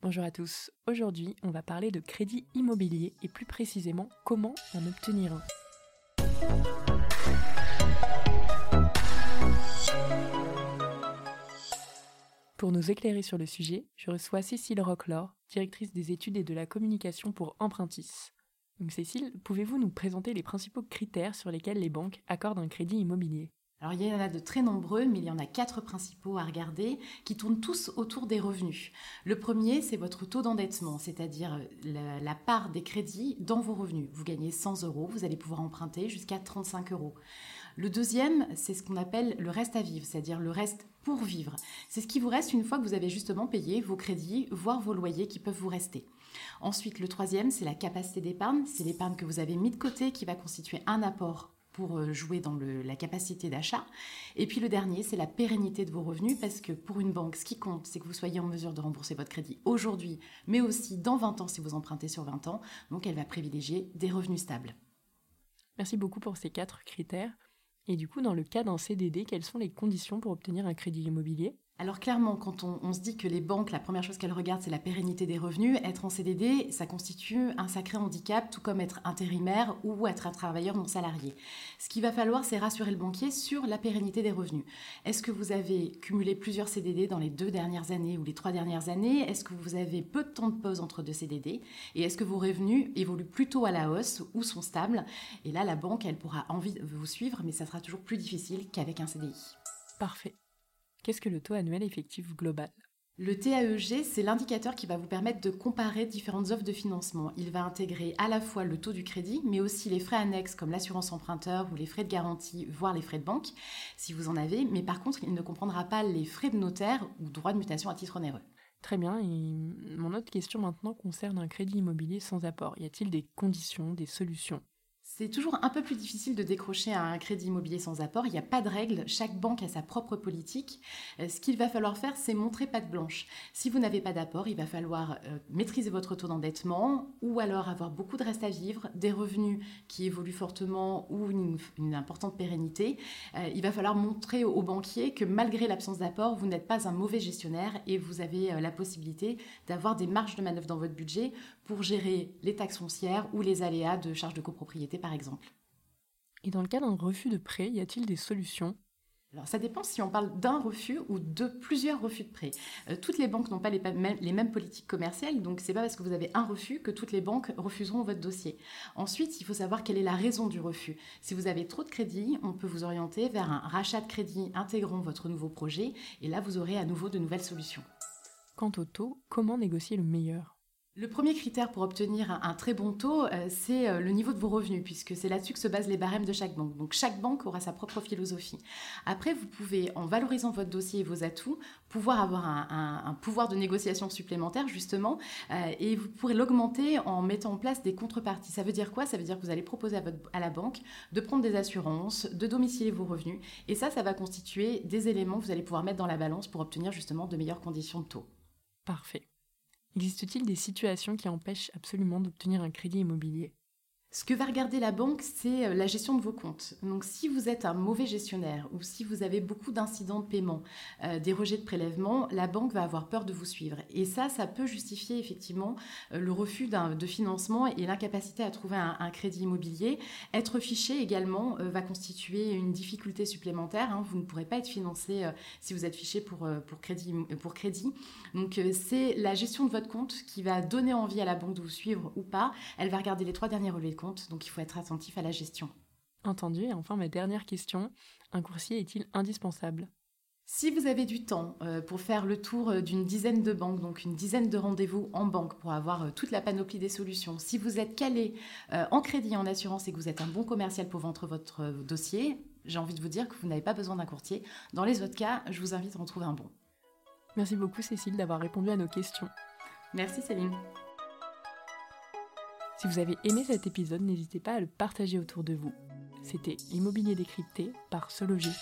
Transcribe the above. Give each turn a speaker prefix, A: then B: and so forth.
A: Bonjour à tous. Aujourd'hui, on va parler de crédit immobilier et plus précisément comment en obtenir un. Pour nous éclairer sur le sujet, je reçois Cécile Rocklor, directrice des études et de la communication pour Empruntis. Donc Cécile, pouvez-vous nous présenter les principaux critères sur lesquels les banques accordent un crédit immobilier?
B: Alors il y en a de très nombreux, mais il y en a quatre principaux à regarder qui tournent tous autour des revenus. Le premier, c'est votre taux d'endettement, c'est-à-dire la, part des crédits dans vos revenus. Vous gagnez 100 euros, vous allez pouvoir emprunter jusqu'à 35 euros. Le deuxième, c'est ce qu'on appelle le reste à vivre, c'est-à-dire le reste pour vivre. C'est ce qui vous reste une fois que vous avez justement payé vos crédits, voire vos loyers qui peuvent vous rester. Ensuite, le troisième, c'est la capacité d'épargne. C'est l'épargne que vous avez mis de côté qui va constituer un apport pour euh, jouer dans la capacité d'achat. Et puis le dernier, c'est la pérennité de vos revenus, parce que pour une banque, ce qui compte, c'est que vous soyez en mesure de rembourser votre crédit aujourd'hui, mais aussi dans 20 ans si vous empruntez sur 20 ans. Donc elle va privilégier des revenus stables.
A: Merci beaucoup pour ces quatre critères. Et du coup, dans le cas d'un CDD, quelles sont les conditions pour obtenir un crédit immobilier?
B: Alors clairement, quand on, se dit que les banques, la première chose qu'elles regardent, c'est la pérennité des revenus, être en CDD, ça constitue un sacré handicap, tout comme être intérimaire ou être un travailleur non salarié. Ce qu'il va falloir, c'est rassurer le banquier sur la pérennité des revenus. Est-ce que vous avez cumulé plusieurs CDD dans les deux dernières années ou les trois dernières années? Est-ce que vous avez peu de temps de pause entre deux CDD Et est-ce que vos revenus évoluent plutôt à la hausse ou sont stables? Et là, la banque, elle pourra envie vous suivre, mais ça sera toujours plus difficile qu'avec un CDI.
A: Parfait. Qu'est-ce que le taux annuel effectif global?
B: Le TAEG, c'est l'indicateur qui va vous permettre de comparer différentes offres de financement. Il va intégrer à la fois le taux du crédit, mais aussi les frais annexes comme l'assurance emprunteur ou les frais de garantie, voire les frais de banque, si vous en avez. Mais par contre, il ne comprendra pas les frais de notaire ou droits de mutation à titre onéreux.
A: Très bien. Et mon autre question maintenant concerne un crédit immobilier sans apport. Y a-t-il des conditions, des solutions?
B: C'est toujours un peu plus difficile de décrocher un crédit immobilier sans apport. Il n'y a pas de règle. Chaque banque a sa propre politique. Euh, ce qu'il va falloir faire, c'est montrer patte blanche. Si vous n'avez pas d'apport, il va falloir euh, maîtriser votre taux d'endettement ou alors avoir beaucoup de reste à vivre, des revenus qui évoluent fortement ou une, importante pérennité. Euh, il va falloir montrer aux banquiers que malgré l'absence d'apport, vous n'êtes pas un mauvais gestionnaire et vous avez la possibilité d'avoir des marges de manœuvre dans votre budget pour gérer les taxes foncières ou les aléas de charges de copropriété par exemple.
A: Et dans le cas d'un refus de prêt, y a-t-il des solutions?
B: Alors ça dépend si on parle d'un refus ou de plusieurs refus de prêt. Euh, toutes les banques n'ont pas les, les, mêmes politiques commerciales, donc c'est pas parce que vous avez un refus que toutes les banques refuseront votre dossier. Ensuite, il faut savoir quelle est la raison du refus. Si vous avez trop de crédit, on peut vous orienter vers un rachat de crédit intégrant votre nouveau projet, et là vous aurez à nouveau de nouvelles solutions.
A: Quant au taux, comment négocier le meilleur?
B: Le premier critère pour obtenir un, très bon taux, euh, c'est euh, le niveau de vos revenus, puisque c'est là-dessus que se basent les barèmes de chaque banque. Donc chaque banque aura sa propre philosophie. Après, vous pouvez, en valorisant votre dossier et vos atouts, pouvoir avoir un, pouvoir de négociation supplémentaire, justement, euh, et vous pourrez l'augmenter en mettant en place des contreparties. Ça veut dire quoi? Ça veut dire que vous allez proposer à, à la banque de prendre des assurances, de domicilier vos revenus, et ça, ça va constituer des éléments que vous allez pouvoir mettre dans la balance pour obtenir justement de meilleures conditions de taux.
A: Parfait. Existe-t-il des situations qui empêchent absolument d'obtenir un crédit immobilier?
B: Ce que va regarder la banque, c'est euh, la gestion de vos comptes. Donc si vous êtes un mauvais gestionnaire ou si vous avez beaucoup d'incidents de paiement, euh, des rejets de prélèvement, la banque va avoir peur de vous suivre. Et ça, ça peut justifier effectivement euh, le refus de financement et l'incapacité à trouver un, crédit immobilier. Être fiché également va constituer une difficulté supplémentaire. Hein. Vous ne pourrez pas être financé si vous êtes fiché pour, pour, crédit, pour crédit. Donc c'est la gestion de votre compte qui va donner envie à la banque de vous suivre ou pas. Elle va regarder les trois derniers relevés donc il faut être attentif à la gestion.
A: Entendu, et enfin ma dernière question, un coursier est-il indispensable?
B: Si vous avez du temps euh, pour faire le tour euh, d'une dizaine de banques, donc une dizaine de rendez-vous en banque pour avoir euh, toute la panoplie des solutions, si vous êtes calé en crédit et en assurance et que vous êtes un bon commercial pour vendre votre dossier, j'ai envie de vous dire que vous n'avez pas besoin d'un courtier. Dans les autres cas, je vous invite à en trouver un bon.
A: Merci beaucoup Cécile d'avoir répondu à nos questions.
B: Merci Céline.
A: Si vous avez aimé cet épisode, n'hésitez pas à le partager autour de vous. C'était Immobilier décrypté par Sologie.